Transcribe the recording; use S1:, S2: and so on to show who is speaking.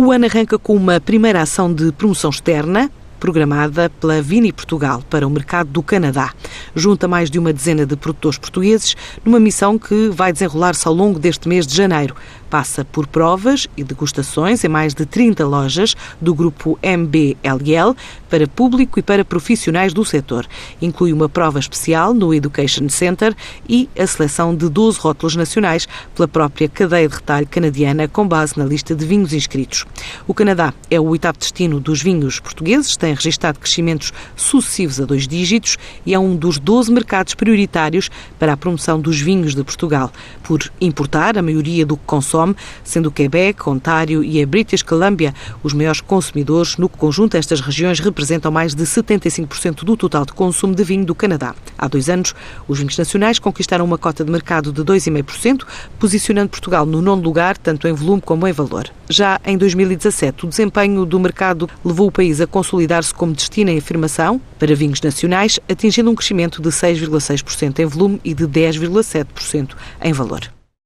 S1: O ano arranca com uma primeira ação de promoção externa, programada pela Vini Portugal para o mercado do Canadá. Junta mais de uma dezena de produtores portugueses numa missão que vai desenrolar-se ao longo deste mês de janeiro. Passa por provas e degustações em mais de 30 lojas do grupo MBLL para público e para profissionais do setor. Inclui uma prova especial no Education Center e a seleção de 12 rótulos nacionais pela própria cadeia de retalho canadiana com base na lista de vinhos inscritos. O Canadá é o oitavo destino dos vinhos portugueses, tem registado crescimentos sucessivos a dois dígitos e é um dos 12 mercados prioritários para a promoção dos vinhos de Portugal, por importar a maioria do que consome, sendo o Quebec, Ontário e a British Columbia os maiores consumidores. No conjunto, estas regiões representam mais de 75% do total de consumo de vinho do Canadá. Há dois anos, os vinhos nacionais conquistaram uma cota de mercado de 2,5%, posicionando Portugal no nono lugar, tanto em volume como em valor. Já em 2017, o desempenho do mercado levou o país a consolidar-se como destino em afirmação para vinhos nacionais, atingindo um crescimento de 6,6% em volume e de 10,7% em valor.